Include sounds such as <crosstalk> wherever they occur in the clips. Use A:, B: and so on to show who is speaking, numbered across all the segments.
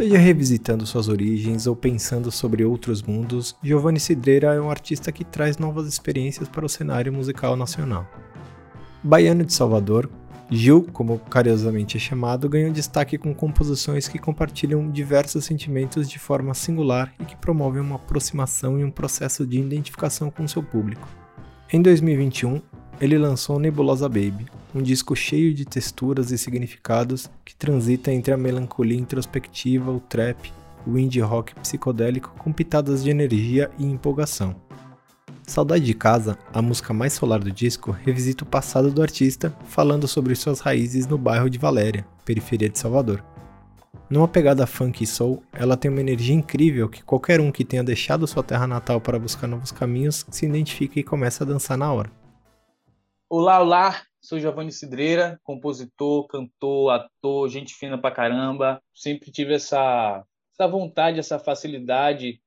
A: Seja revisitando suas origens ou pensando sobre outros mundos, Giovanni Cidreira é um artista que traz novas experiências para o cenário musical nacional. Baiano de Salvador, Gil, como carinhosamente é chamado, ganhou destaque com composições que compartilham diversos sentimentos de forma singular e que promovem uma aproximação e um processo de identificação com seu público. Em 2021, ele lançou Nebulosa Baby, um disco cheio de texturas e significados que transita entre a melancolia introspectiva, o trap, o indie rock psicodélico com pitadas de energia e empolgação. Saudade de Casa, a música mais solar do disco, revisita o passado do artista, falando sobre suas raízes no bairro de Valéria, periferia de Salvador. Numa pegada funk e soul, ela tem uma energia incrível que qualquer um que tenha deixado sua terra natal para buscar novos caminhos se identifica e começa a dançar na hora.
B: Olá, olá! Sou Giovanni Cidreira, compositor, cantor, ator, gente fina pra caramba. Sempre tive essa, essa vontade, essa facilidade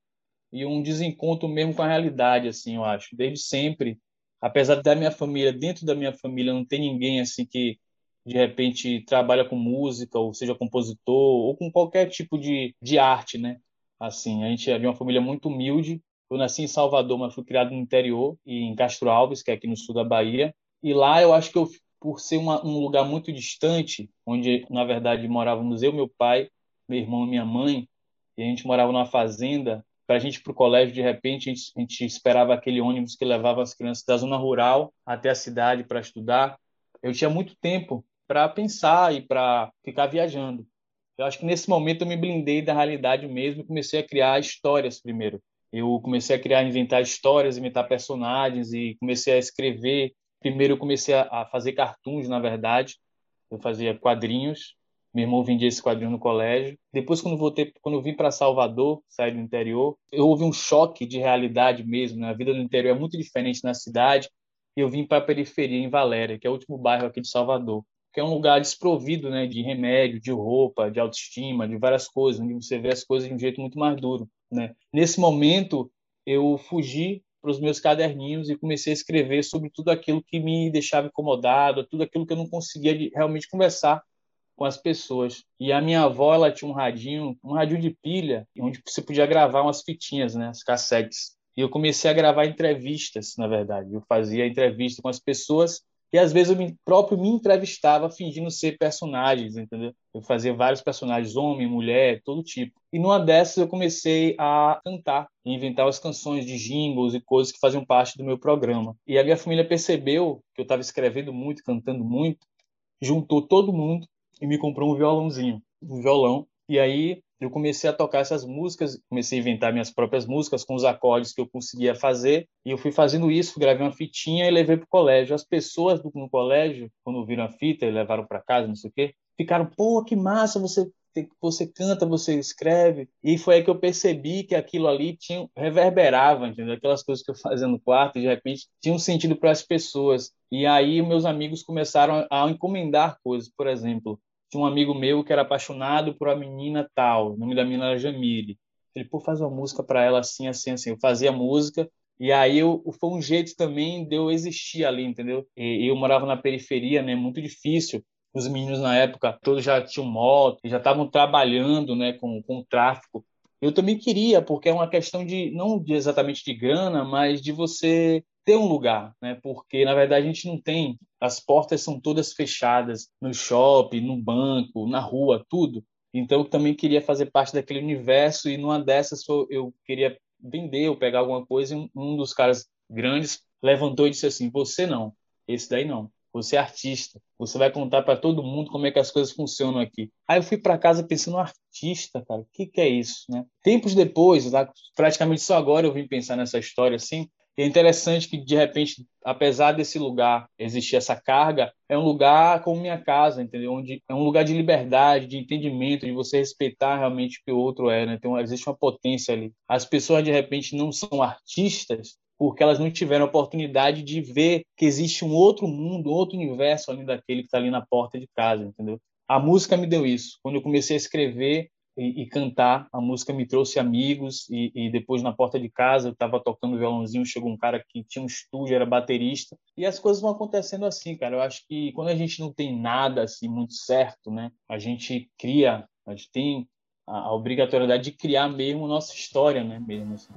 B: e um desencontro mesmo com a realidade, assim, eu acho. Desde sempre, apesar da minha família, dentro da minha família, não tem ninguém assim que de repente trabalha com música, ou seja compositor, ou com qualquer tipo de, de arte, né? Assim, a gente é de uma família muito humilde. Eu nasci em Salvador, mas fui criado no interior, em Castro Alves, que é aqui no sul da Bahia. E lá eu acho que eu, por ser uma, um lugar muito distante, onde na verdade morávamos eu, meu pai, meu irmão e minha mãe, e a gente morava numa fazenda, para a gente ir para o colégio, de repente, a gente, a gente, esperava aquele ônibus que levava as crianças da zona rural até a cidade para estudar. Eu tinha muito tempo para pensar e para ficar viajando. Eu acho que nesse momento eu me blindei da realidade mesmo e comecei a criar histórias primeiro. Eu comecei a criar, inventar histórias, inventar personagens e comecei a escrever Primeiro eu comecei a, fazer cartoons, na verdade. Eu fazia quadrinhos. Meu irmão vendia esse quadrinho no colégio. Depois, quando voltei, quando eu vim para Salvador, saí do interior, eu houve um choque de realidade mesmo. Né? A vida no interior é muito diferente na cidade. E eu vim para a periferia, em Valéria, que é o último bairro aqui de Salvador, que é um lugar desprovido, né, de remédio, de roupa, de autoestima, de várias coisas, onde você vê as coisas de um jeito muito mais duro, né? Nesse momento, eu fugi para os meus caderninhos e comecei a escrever sobre tudo aquilo que me deixava incomodado, tudo aquilo que eu não conseguia realmente conversar com as pessoas. E a minha avó, ela tinha um radinho, um radinho de pilha, onde você podia gravar umas fitinhas, né, as cassetes. E eu comecei a gravar entrevistas, na verdade. Eu fazia entrevista com as pessoas e às vezes eu me, próprio me entrevistava fingindo ser personagens, entendeu? Eu fazia vários personagens, homem, mulher, todo tipo. E numa dessas eu comecei a cantar, inventar as canções de jingles e coisas que faziam parte do meu programa. E a minha família percebeu que eu estava escrevendo muito, cantando muito, juntou todo mundo e me comprou um violãozinho, um violão. E aí eu comecei a tocar essas músicas, comecei a inventar minhas próprias músicas com os acordes que eu conseguia fazer, e eu fui fazendo isso, gravei uma fitinha e levei para o colégio. As pessoas do, no colégio, quando viram a fita e levaram para casa, não sei o quê, ficaram, pô, que massa, você você canta, você escreve. E foi aí que eu percebi que aquilo ali tinha reverberava, entendeu? Aquelas coisas que eu fazia no quarto, de repente, tinham um sentido para as pessoas. E aí meus amigos começaram a encomendar coisas, por exemplo, tinha um amigo meu que era apaixonado por uma menina tal, o nome da menina era Jamile. Ele, pô, faz uma música para ela assim, assim, assim. Eu fazia música, e aí eu, foi um jeito também de eu existir ali, entendeu? E, eu morava na periferia, né? Muito difícil. Os meninos na época todos já tinham moto, já estavam trabalhando, né, com, com o tráfico. Eu também queria, porque é uma questão de não de exatamente de grana, mas de você ter um lugar, né? Porque na verdade a gente não tem, as portas são todas fechadas no shopping, no banco, na rua, tudo. Então eu também queria fazer parte daquele universo e numa dessas eu queria vender ou pegar alguma coisa e um dos caras grandes levantou e disse assim: "Você não, esse daí não. Você é artista. Você vai contar para todo mundo como é que as coisas funcionam aqui. Aí eu fui para casa pensando, artista, cara, o que, que é isso, né? Tempos depois, lá, praticamente só agora eu vim pensar nessa história assim, é interessante que, de repente, apesar desse lugar existir essa carga, é um lugar como minha casa, entendeu? Onde é um lugar de liberdade, de entendimento, de você respeitar realmente o que o outro é, né? Então, existe uma potência ali. As pessoas, de repente, não são artistas porque elas não tiveram a oportunidade de ver que existe um outro mundo, outro universo além daquele que está ali na porta de casa, entendeu? A música me deu isso. Quando eu comecei a escrever, e, e, cantar. A música me trouxe amigos e, e depois na porta de casa eu estava tocando violãozinho, chegou um cara que tinha um estúdio, era baterista e as coisas vão acontecendo assim, cara. Eu acho que quando a gente não tem nada assim muito certo, né, a gente cria, a gente tem a, a obrigatoriedade de criar mesmo nossa história, né, mesmo assim.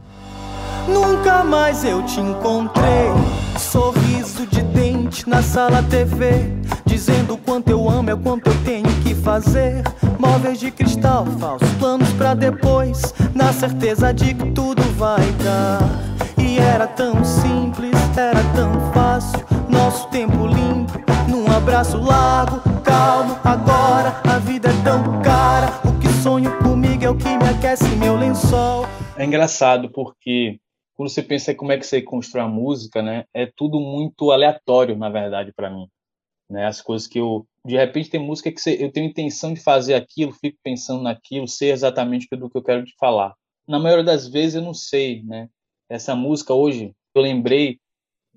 C: Nunca mais eu te encontrei. Sorriso de dente na sala TV. Dizendo o quanto eu amo, é o quanto eu tenho que fazer. Móveis de cristal, falsos planos pra depois. Na certeza de que tudo vai dar. E era tão simples, era tão fácil. Nosso tempo limpo, num abraço largo, calmo. Agora a vida é tão cara. O que sonho comigo é o que me aquece meu lençol.
B: É engraçado porque quando você pensa como é que você constrói a música, né, é tudo muito aleatório, na verdade, para mim. Né, as coisas que eu, de repente, tem música que eu tenho intenção de fazer aquilo, fico pensando naquilo, sei exatamente do que eu quero te falar. Na maioria das vezes eu não sei, né? Essa música hoje, eu lembrei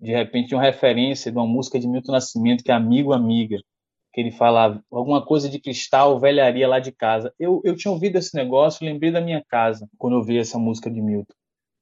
B: de repente de uma referência de uma música de Milton Nascimento que é Amigo Amiga, que ele fala alguma coisa de cristal, velharia lá de casa. Eu, eu tinha ouvido esse negócio, lembrei da minha casa quando eu vi essa música de Milton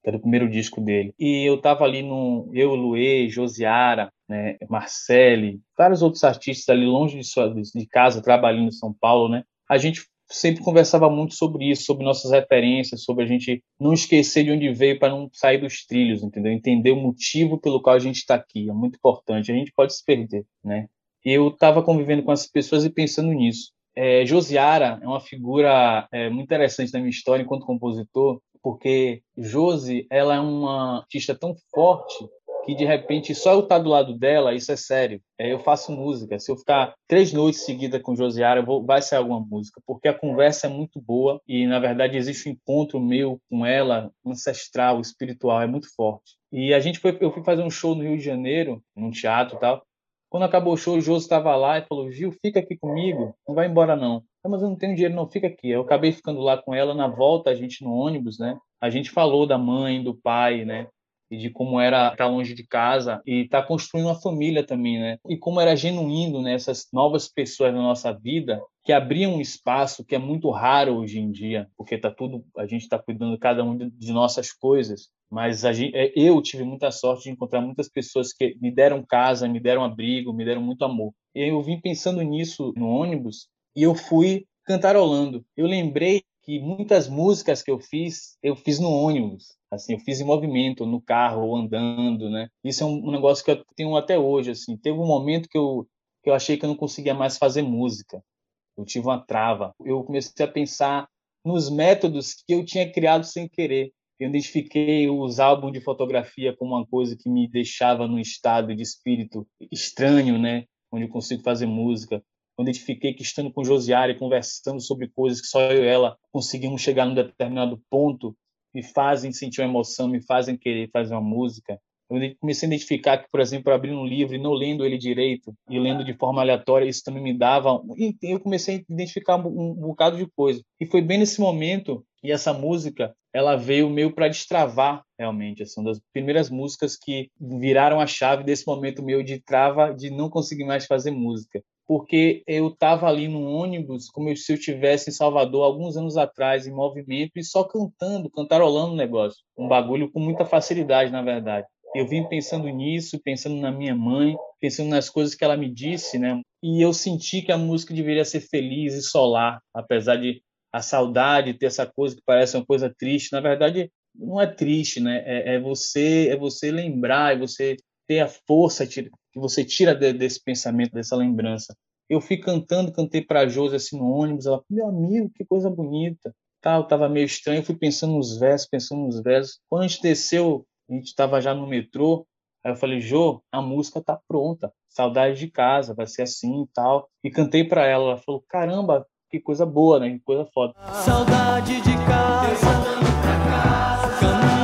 B: que era o primeiro disco dele. E eu tava ali no eu, Luê, Josiara, né, Marcele, vários outros artistas ali longe de, sua, de casa, trabalhando em São Paulo, né? A gente sempre conversava muito sobre isso, sobre nossas referências, sobre a gente não esquecer de onde veio para não sair dos trilhos, entendeu? Entender o motivo pelo qual a gente está aqui, é muito importante. A gente pode se perder, né? Eu estava convivendo com essas pessoas e pensando nisso. É, Josiara é uma figura é, muito interessante na minha história enquanto compositor, porque Josi, ela é uma artista tão forte que de repente só eu estar do lado dela, isso é sério. É, eu faço música. Se eu ficar três noites seguidas com Josiara, vou, vai ser alguma música, porque a conversa é muito boa e na verdade existe um encontro meu com ela, ancestral, espiritual, é muito forte. E a gente foi, eu fui fazer um show no Rio de Janeiro, num teatro e tal. Quando acabou o show, o Josi estava lá e falou: Gil, fica aqui comigo, não vai embora não. Ah, mas eu não tenho dinheiro, não, fica aqui. Eu acabei ficando lá com ela na volta, a gente no ônibus, né? A gente falou da mãe, do pai, né? E de como era estar longe de casa e estar tá construindo uma família também, né? E como era genuíno, né? Novas pessoas na nossa vida que abriam um espaço que é muito raro hoje em dia, porque tá tudo, a gente está cuidando cada um de nossas coisas. Mas gente, é, eu tive muita sorte de encontrar muitas pessoas que me deram casa, me deram abrigo, me deram muito amor. E eu vim pensando nisso no ônibus e eu fui cantarolando. Eu lembrei que muitas músicas que eu fiz, eu fiz no ônibus. Assim, eu fiz em movimento, no carro, andando, né? Isso é um, negócio que eu tenho até hoje, assim. Teve um momento que eu, que eu achei que eu não conseguia mais fazer música. Eu tive uma trava. Eu comecei a pensar nos métodos que eu tinha criado sem querer. Eu identifiquei os álbuns de fotografia como uma coisa que me deixava num estado de espírito estranho, né? Onde eu consigo fazer música quando identifiquei que estando com Josiara conversando sobre coisas que só eu e ela conseguimos chegar num determinado ponto, me fazem sentir uma emoção, me fazem querer fazer uma música. Eu comecei a identificar que, por exemplo, abrindo um livro e não lendo ele direito e lendo de forma aleatória, isso também me dava. E eu comecei a identificar um, bocado de coisa. E foi bem nesse momento e essa música ela veio meio para destravar realmente, assim, das primeiras músicas que viraram a chave desse momento meu de trava de não conseguir mais fazer música porque eu estava ali no ônibus como se eu estivesse em Salvador alguns anos atrás, em movimento, e só cantando, cantarolando o negócio. Um bagulho com muita facilidade, na verdade. Eu vim pensando nisso, pensando na minha mãe, pensando nas coisas que ela me disse, né? E eu senti que a música deveria ser feliz e solar, apesar de a saudade ter essa coisa que parece uma coisa triste. Na verdade, não é triste, né? É, é você, é você lembrar, é você ter a força que você tira de, desse pensamento, dessa lembrança. Eu fui cantando, cantei para Josi assim no ônibus, ela, meu amigo, que coisa bonita. Tal, tava meio estranho, fui pensando nos versos, pensando nos versos. Quando a gente desceu, a gente estava já no metrô, aí eu falei, Jô, a música tá pronta, saudade de casa, vai ser assim e tal. E cantei para ela, ela falou, caramba, que coisa boa, né? Que coisa foda.
C: Saudade de casa, caminho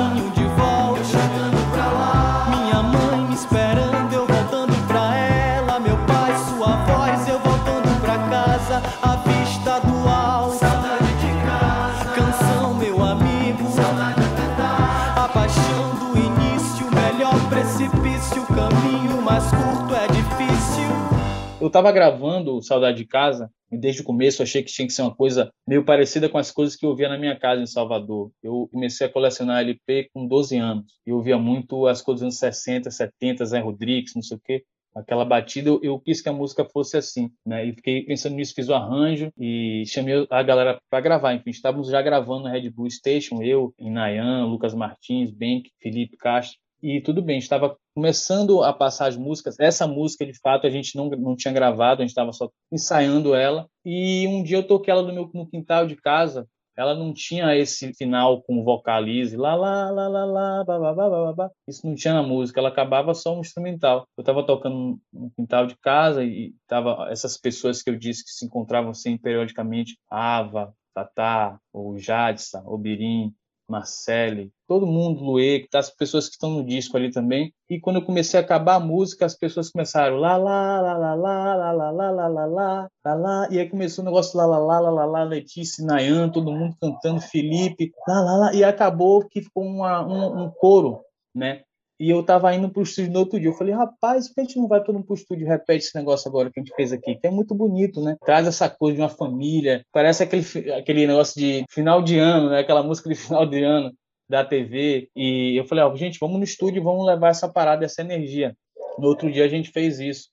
C: caminho mais curto é difícil.
B: Eu estava gravando Saudade de Casa e desde o começo achei que tinha que ser uma coisa meio parecida com as coisas que eu via na minha casa em Salvador. Eu comecei a colecionar LP com 12 anos. Eu ouvia muito as coisas dos anos 60, 70, Zé Rodrigues, não sei o quê aquela batida, eu, eu, quis que a música fosse assim, né? E fiquei pensando nisso, fiz o arranjo e chamei a galera para gravar. Enfim, estávamos já gravando na Red Bull Station, eu, Inayan, Lucas Martins, Benk, Felipe Castro. E tudo bem, estava começando a passar as músicas. Essa música, de fato, a gente não, não tinha gravado, a gente estava só ensaiando ela. E um dia eu toquei ela no meu no quintal de casa, ela não tinha esse final com vocalize, lá, lá, lá, lá, lá, ba, ba, ba, ba, Isso não tinha na música, ela acabava só um instrumental. Eu estava tocando no quintal de casa e tava essas pessoas que eu disse que se encontravam assim periodicamente, Ava, Tatá, o Jadson, o Birim, Marcele, todo mundo, Luê, as pessoas que estão no disco ali também. E quando eu comecei a acabar a música, as pessoas começaram lá, lá, lá, lá, lá, lá, lá, lá, lá, lá, lá, lá, lá, e aí começou o negócio lá, lá, lá, lá, lá, lá, Letícia, Nayan, todo mundo cantando, Felipe, lá, lá, lá, e acabou que ficou uma, um, um coro, né? E eu tava indo pro estúdio no outro dia. Eu falei, rapaz, por que a gente não vai todo mundo pro estúdio e repete esse negócio agora que a gente fez aqui? Que é muito bonito, né? Traz essa coisa de uma família. Parece aquele, aquele negócio de final de ano, né? Aquela música de <laughs> final de ano da TV. E eu falei, ó, oh, gente, vamos no estúdio e vamos levar essa parada, essa energia. No outro dia a gente fez isso.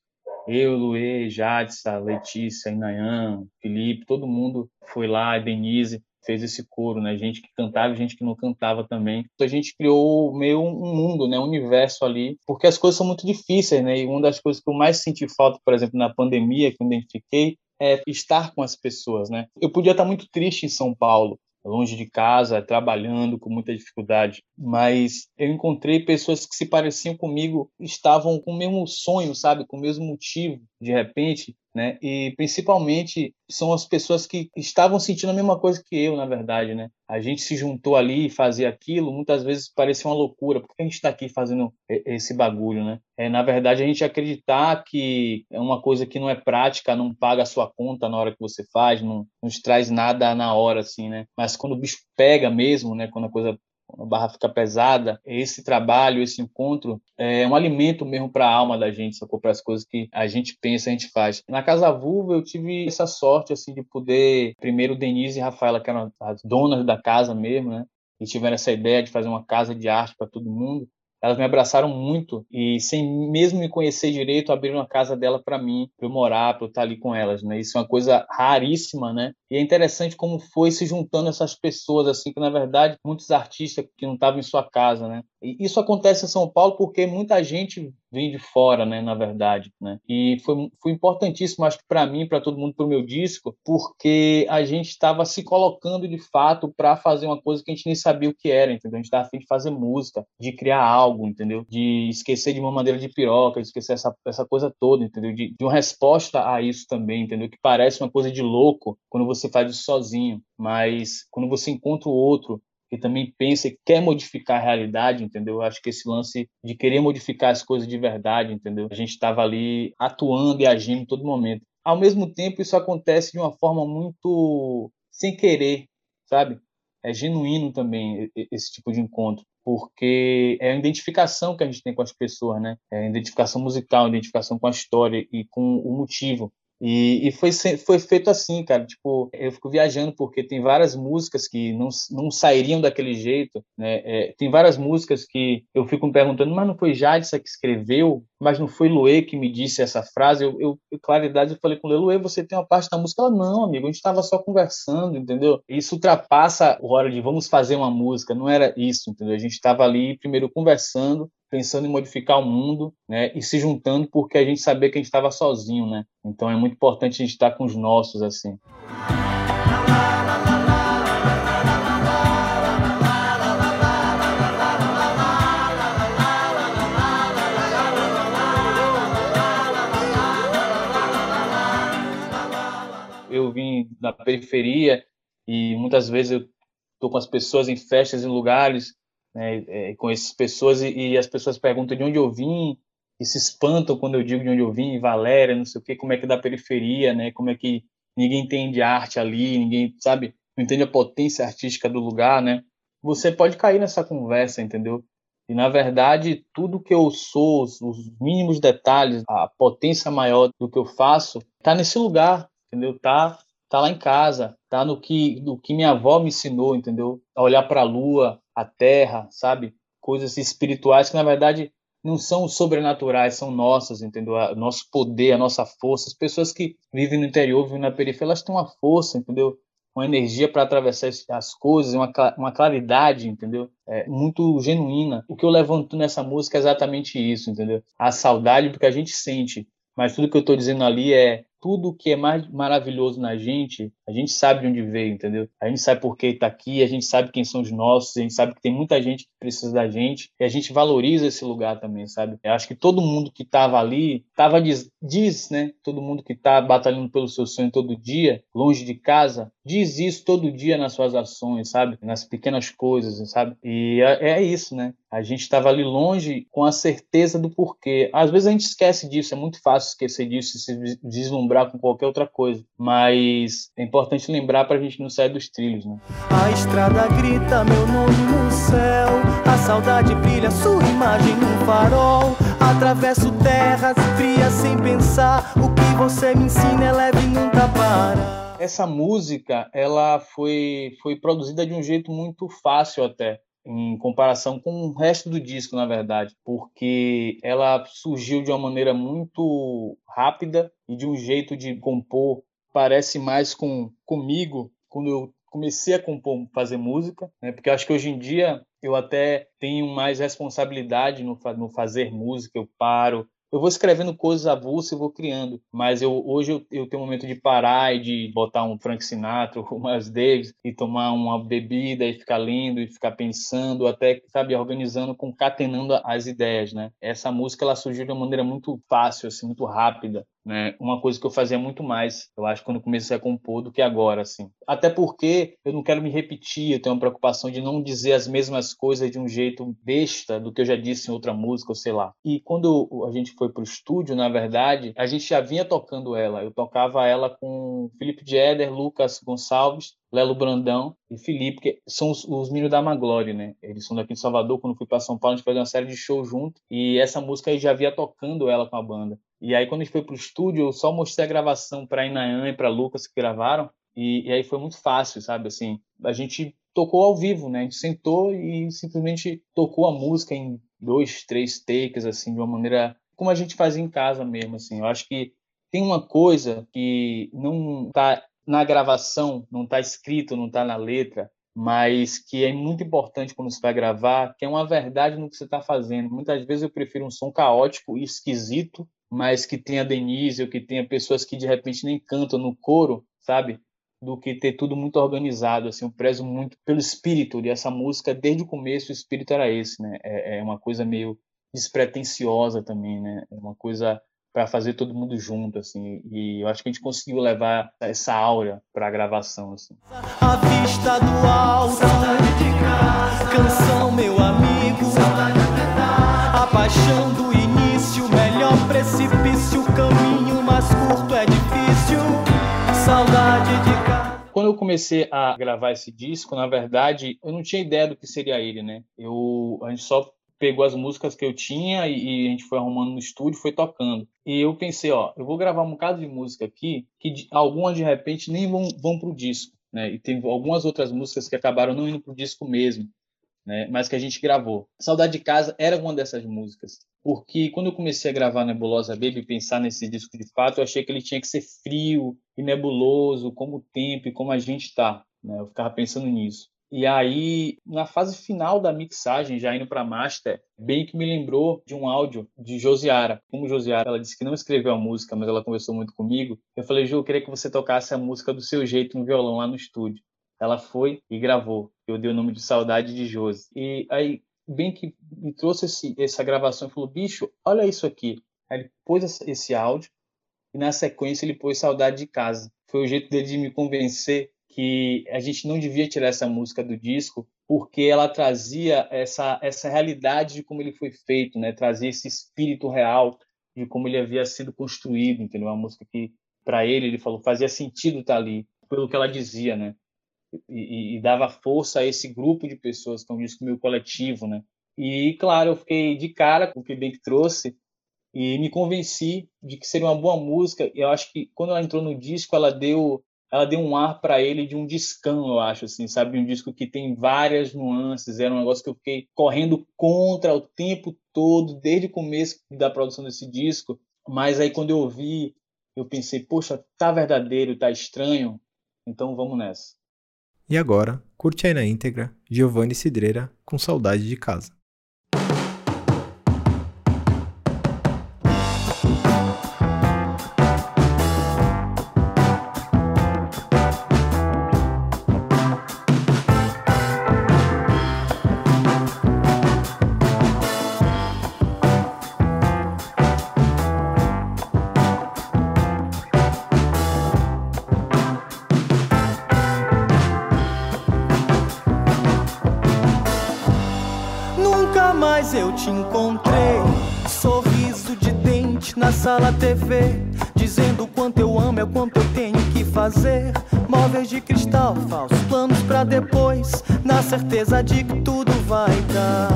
B: Eu, Luê, Jadsa, Letícia, Inayan, Felipe, todo mundo foi lá, Denise fez esse coro, né? Gente que cantava gente que não cantava também. Então a gente criou meio um mundo, né? Um universo ali, porque as coisas são muito difíceis, né? E uma das coisas que eu mais senti falta, por exemplo, na pandemia, que eu identifiquei, é estar com as pessoas, né? Eu podia estar muito triste em São Paulo, longe de casa, trabalhando com muita dificuldade, mas eu encontrei pessoas que se pareciam comigo, estavam com o mesmo sonho, sabe, com o mesmo motivo, de repente, né? E principalmente são as pessoas que estavam sentindo a mesma coisa que eu, na verdade, né? A gente se juntou ali e fazia aquilo, muitas vezes parecia uma loucura. Por que a gente está aqui fazendo esse bagulho, né? É, na verdade, a gente acreditar que é uma coisa que não é prática, não paga a sua conta na hora que você faz, não, te traz nada na hora, assim, né? Mas quando o bicho pega mesmo, né? Quando a coisa a barra fica pesada, esse trabalho, esse encontro é um alimento mesmo para a alma da gente, sacou? Para as coisas que a gente pensa, a gente faz. Na Casa Vulva eu tive essa sorte, assim, de poder, primeiro Denise e Rafaela, que eram as donas da casa mesmo, né? E tiveram essa ideia de fazer uma casa de arte para todo mundo elas me abraçaram muito e sem mesmo me conhecer direito abriram a casa dela para mim para eu morar para eu estar ali com elas né? Isso é uma coisa raríssima né? E é interessante como foi se juntando essas pessoas assim que na verdade muitos artistas que não estavam em sua casa né isso acontece em São Paulo porque muita gente vem de fora, né, na verdade, né? E foi, foi importantíssimo, acho que para mim, para todo mundo, para o meu disco, porque a gente estava se colocando de fato para fazer uma coisa que a gente nem sabia o que era, entendeu? A gente estava afim de fazer música, de criar algo, entendeu? De esquecer de uma maneira de piroca, de esquecer essa, essa coisa toda, entendeu? De, de uma resposta a isso também, entendeu? Que parece uma coisa de louco quando você faz isso sozinho, mas quando você encontra o outro que também pensa e quer modificar a realidade, entendeu? Eu acho que esse lance de querer modificar as coisas de verdade, entendeu? A gente estava ali atuando e agindo todo momento. Ao mesmo tempo, isso acontece de uma forma muito sem querer, sabe? É genuíno também esse tipo de encontro, porque é a identificação que a gente tem com as pessoas, né? É a identificação musical, a identificação com a história e com o motivo. E, e, foi, foi feito assim, cara. Tipo, eu fico viajando porque tem várias músicas que não, não sairiam daquele jeito, né? É, tem várias músicas que eu fico me perguntando, mas não foi Jadson que escreveu? Mas não foi Luê que me disse essa frase? Eu, eu, claridade, eu falei com o Luê, você tem uma parte da música? Ela, não, amigo, a gente estava só conversando, entendeu? Isso ultrapassa a hora de vamos fazer uma música, não era isso, entendeu? A gente estava ali primeiro conversando, pensando em modificar o mundo, né, e se juntando porque a gente sabia que a gente estava sozinho, né? Então é muito importante a gente estar com os nossos assim. Eu vim da periferia e muitas vezes eu estou com as pessoas em festas, em lugares né, é, com essas pessoas e, e, as pessoas perguntam de onde eu vim e se espantam quando eu digo de onde eu vim, Valéria, não sei o que, como é que é da periferia, né, como é que ninguém entende arte ali, ninguém sabe, não entende a potência artística do lugar, né? Você pode cair nessa conversa, entendeu? E, na verdade, tudo que eu sou, os mínimos detalhes, a potência maior do que eu faço, está nesse lugar, entendeu? Tá, tá lá em casa, tá no que, no que minha avó me ensinou, entendeu? A olhar para a lua, a terra, sabe? Coisas espirituais que, na verdade, não são sobrenaturais, são nossas, entendeu? O nosso poder, a nossa força. As pessoas que vivem no interior, vivem na periferia, elas têm uma força, entendeu? Uma energia para atravessar as coisas, uma, uma claridade, entendeu? É, muito genuína. O que eu levanto nessa música é exatamente isso, entendeu? A saudade do que a gente sente. Mas tudo que eu estou dizendo ali é tudo que é mais maravilhoso na gente, a gente sabe de onde veio, entendeu? A gente sabe por que está aqui, a gente sabe quem são os nossos, a gente sabe que tem muita gente que precisa da gente e a gente valoriza esse lugar também, sabe? Eu acho que todo mundo que estava ali, tava diz, diz, né? Todo mundo que está batalhando pelo seu sonho todo dia, longe de casa, diz isso todo dia nas suas ações, sabe? Nas pequenas coisas, sabe? E é, é isso, né? A gente estava ali longe com a certeza do porquê. Às vezes a gente esquece disso, é muito fácil esquecer disso e se deslumbrar com qualquer outra coisa. Mas é importante lembrar para a gente não sair dos trilhos, né?
C: A estrada grita meu nome no céu, a saudade brilha sua imagem no farol. Atravesso terras frias sem pensar, o que você me ensina é leve nunca para.
B: Essa música, ela foi, foi produzida de um jeito muito fácil até em comparação com o resto do disco, na verdade, porque ela surgiu de uma maneira muito rápida e de um jeito de compor parece mais com comigo quando eu comecei a compor, fazer música, né? Porque eu acho que hoje em dia eu até tenho mais responsabilidade no, no fazer música, eu paro, eu vou escrevendo coisas avulsas e vou criando, mas eu hoje eu, eu, tenho um momento de parar e de botar um Frank Sinatra, <laughs> um Miles Davis e tomar uma bebida e ficar lendo e ficar pensando, até sabe organizando, concatenando as ideias, né? Essa música ela surgiu de uma maneira muito fácil, assim, muito rápida né? Uma coisa que eu fazia muito mais, eu acho, quando comecei a compor do que agora, assim. Até porque eu não quero me repetir, eu tenho uma preocupação de não dizer as mesmas coisas de um jeito besta do que eu já disse em outra música, ou sei lá. E quando a gente foi pro estúdio, na verdade, a gente já vinha tocando ela. Eu tocava ela com Felipe Jeder, Lucas Gonçalves, Lelo Brandão e Felipe, que são os, os meninos da Maglore, né? Eles são daqui de Salvador. Quando fui para São Paulo, a gente fez uma série de shows junto e essa música aí já via tocando ela com a banda. E aí, quando a gente foi pro estúdio, eu só mostrei a gravação para Inayan e para Lucas que gravaram. E, e, aí foi muito fácil, sabe? Assim, a gente tocou ao vivo, né? A gente sentou e simplesmente tocou a música em dois, três takes, assim, de uma maneira como a gente fazia em casa mesmo, assim. Eu acho que tem uma coisa que não tá na gravação, não tá escrito, não tá na letra, mas que é muito importante quando você vai gravar, que é uma verdade no que você está fazendo. Muitas vezes eu prefiro um som caótico e esquisito mas que tenha Denise ou que tenha pessoas que de repente nem cantam no coro, sabe? Do que ter tudo muito organizado, assim, eu prezo muito pelo espírito dessa música, desde o começo o espírito era esse, né? É, é uma coisa meio despretensiosa também, né? É uma coisa para fazer todo mundo junto, assim, e eu acho que a gente conseguiu levar essa aura para a gravação, assim.
C: A vista do alto, de casa, canção meu amigo, a paixão do
B: comecei a gravar esse disco, na verdade, eu não tinha ideia do que seria ele, né? Eu, a gente só pegou as músicas que eu tinha e, e, a gente foi arrumando no estúdio, foi tocando. E eu pensei, ó, eu vou gravar um bocado de música aqui que de, algumas de repente nem vão, vão pro disco, né? E tem algumas outras músicas que acabaram não indo pro disco mesmo né? Mas que a gente gravou. Saudade de Casa era uma dessas músicas, porque quando eu comecei a gravar Nebulosa Baby pensar nesse disco de fato, eu achei que ele tinha que ser frio e nebuloso, como o tempo e como a gente está. Né? Eu ficava pensando nisso. E aí, na fase final da mixagem, já indo para master, bem que me lembrou de um áudio de Josiara. Como Josiara, ela disse que não escreveu a música, mas ela conversou muito comigo. Eu falei, Ju, eu queria que você tocasse a música do seu jeito no violão lá no estúdio. Ela foi e gravou. Eu dei o nome de Saudade de Josi. E aí, bem que me trouxe esse, essa gravação e falou: bicho, olha isso aqui. Aí ele pôs esse áudio e na sequência ele pôs Saudade de Casa. Foi o jeito dele de me convencer que a gente não devia tirar essa música do disco porque ela trazia essa essa realidade de como ele foi feito, né? Trazia esse espírito real de como ele havia sido construído, entendeu? Uma música que para ele ele falou fazia sentido estar tá ali pelo que ela dizia, né? E, e, dava força a esse grupo de pessoas, um disco meio coletivo, né? E, claro, eu fiquei de cara com o que o Bem trouxe e me convenci de que seria uma boa música. E eu acho que quando ela entrou no disco, ela deu ela deu um ar para ele de um discão, eu acho, assim, sabe? Um disco que tem várias nuances. Era um negócio que eu fiquei correndo contra o tempo todo, desde o começo da produção desse disco. Mas aí, quando eu ouvi, eu pensei, poxa, tá verdadeiro, tá estranho, então vamos nessa.
A: E agora, curte aí na íntegra Giovanni Cidreira com Saudade de Casa.
C: Depois, na certeza de que tudo vai dar.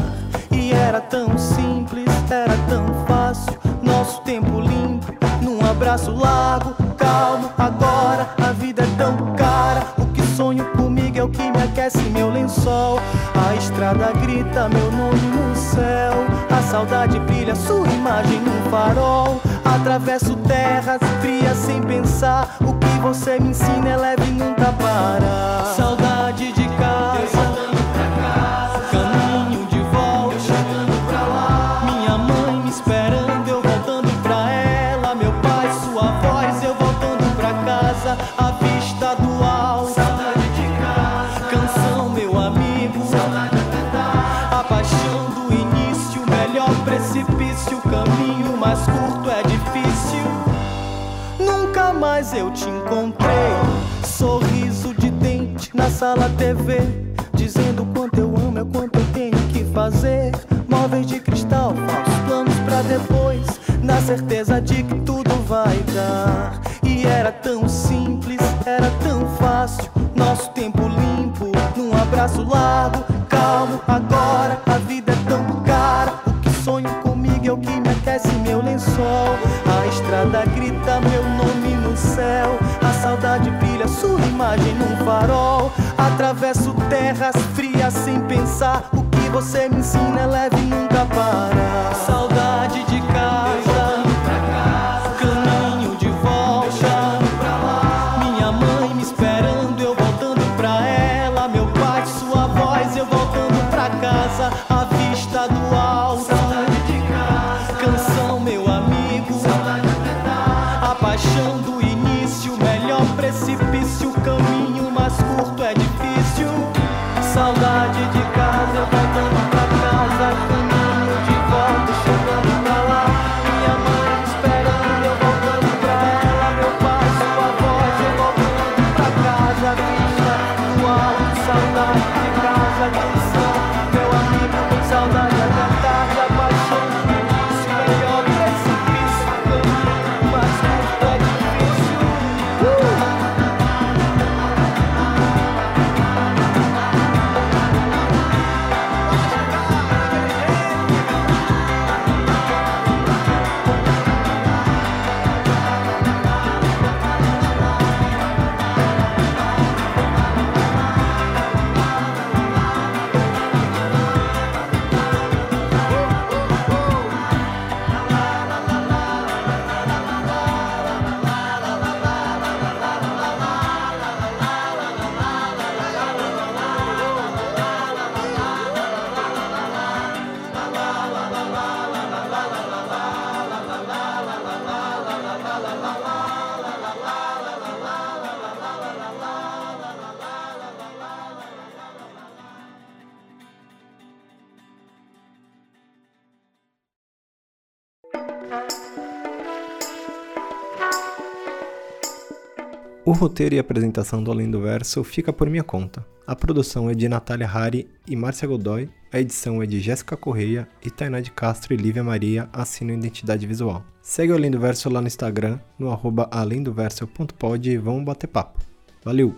C: E era tão simples, era tão fácil, nosso tempo limpo, num abraço largo, calmo. Agora a vida é tão cara, o que sonho comigo é o que me aquece meu lençol. A estrada grita meu nome no céu. A saudade brilha sua imagem no farol. Atravesso terras frias sem pensar. O que você me ensina é leve e nunca para. Saudade de te encontrei. Sorriso de dente na sala TV. Dizendo quanto eu amo é quanto eu tenho que fazer. Móveis de cristal, falsos planos pra depois. Na certeza de que tudo vai dar. E era tão simples, era tão fácil. Nosso tempo limpo, num abraço largo, calmo. Agora Atravesso terras frias sem pensar. O que você me ensina é leve e nunca para.
A: O roteiro e apresentação do Além do Verso fica por minha conta. A produção é de Natália Hari e Márcia Godoy, a edição é de Jéssica Correia e Tainá de Castro e Lívia Maria assinam identidade visual. Segue o Além do Verso lá no Instagram, no arroba alemdoverso.pod e vamos bater papo. Valeu!